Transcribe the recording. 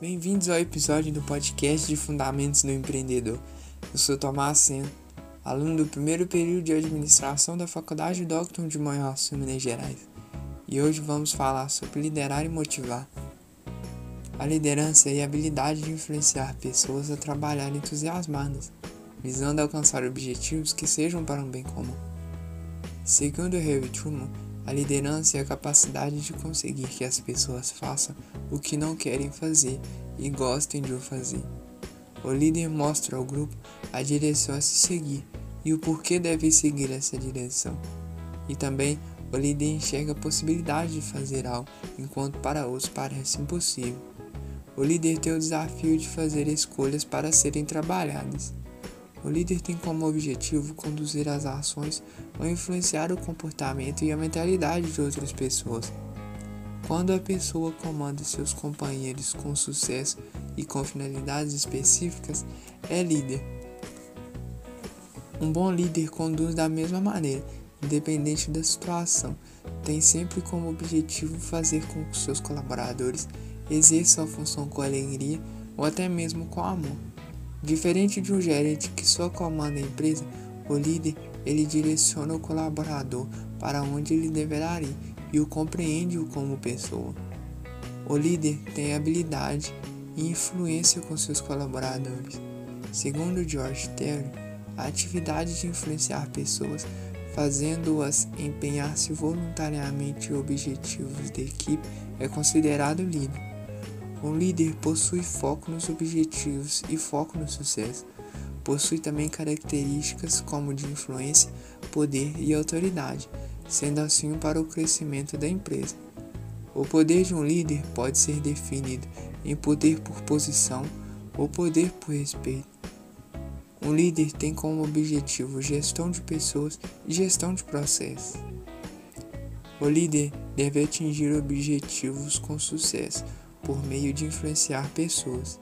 Bem-vindos ao episódio do podcast de Fundamentos do Empreendedor. Eu sou Tomás Senna, aluno do primeiro período de administração da Faculdade Doctor de Manhuaçu, Minas Gerais. E hoje vamos falar sobre liderar e motivar. A liderança é a habilidade de influenciar pessoas a trabalhar entusiasmadas, visando alcançar objetivos que sejam para um bem comum. Segundo Harry Truman, a liderança é a capacidade de conseguir que as pessoas façam o que não querem fazer e gostem de o fazer. O líder mostra ao grupo a direção a se seguir e o porquê deve seguir essa direção. E também o líder enxerga a possibilidade de fazer algo, enquanto para outros parece impossível. O líder tem o desafio de fazer escolhas para serem trabalhadas. O líder tem como objetivo conduzir as ações ou influenciar o comportamento e a mentalidade de outras pessoas. Quando a pessoa comanda seus companheiros com sucesso e com finalidades específicas, é líder. Um bom líder conduz da mesma maneira, independente da situação. Tem sempre como objetivo fazer com que seus colaboradores exerçam a função com alegria ou até mesmo com amor. Diferente de um gerente que só comanda a empresa, o líder ele direciona o colaborador para onde ele deverá ir e o compreende-o como pessoa. O líder tem habilidade e influência com seus colaboradores. Segundo George Terry, a atividade de influenciar pessoas, fazendo-as empenhar-se voluntariamente em objetivos da equipe, é considerado líder. Um líder possui foco nos objetivos e foco no sucesso. Possui também características como de influência, poder e autoridade, sendo assim para o crescimento da empresa. O poder de um líder pode ser definido em poder por posição ou poder por respeito. Um líder tem como objetivo gestão de pessoas e gestão de processos. O líder deve atingir objetivos com sucesso, por meio de influenciar pessoas.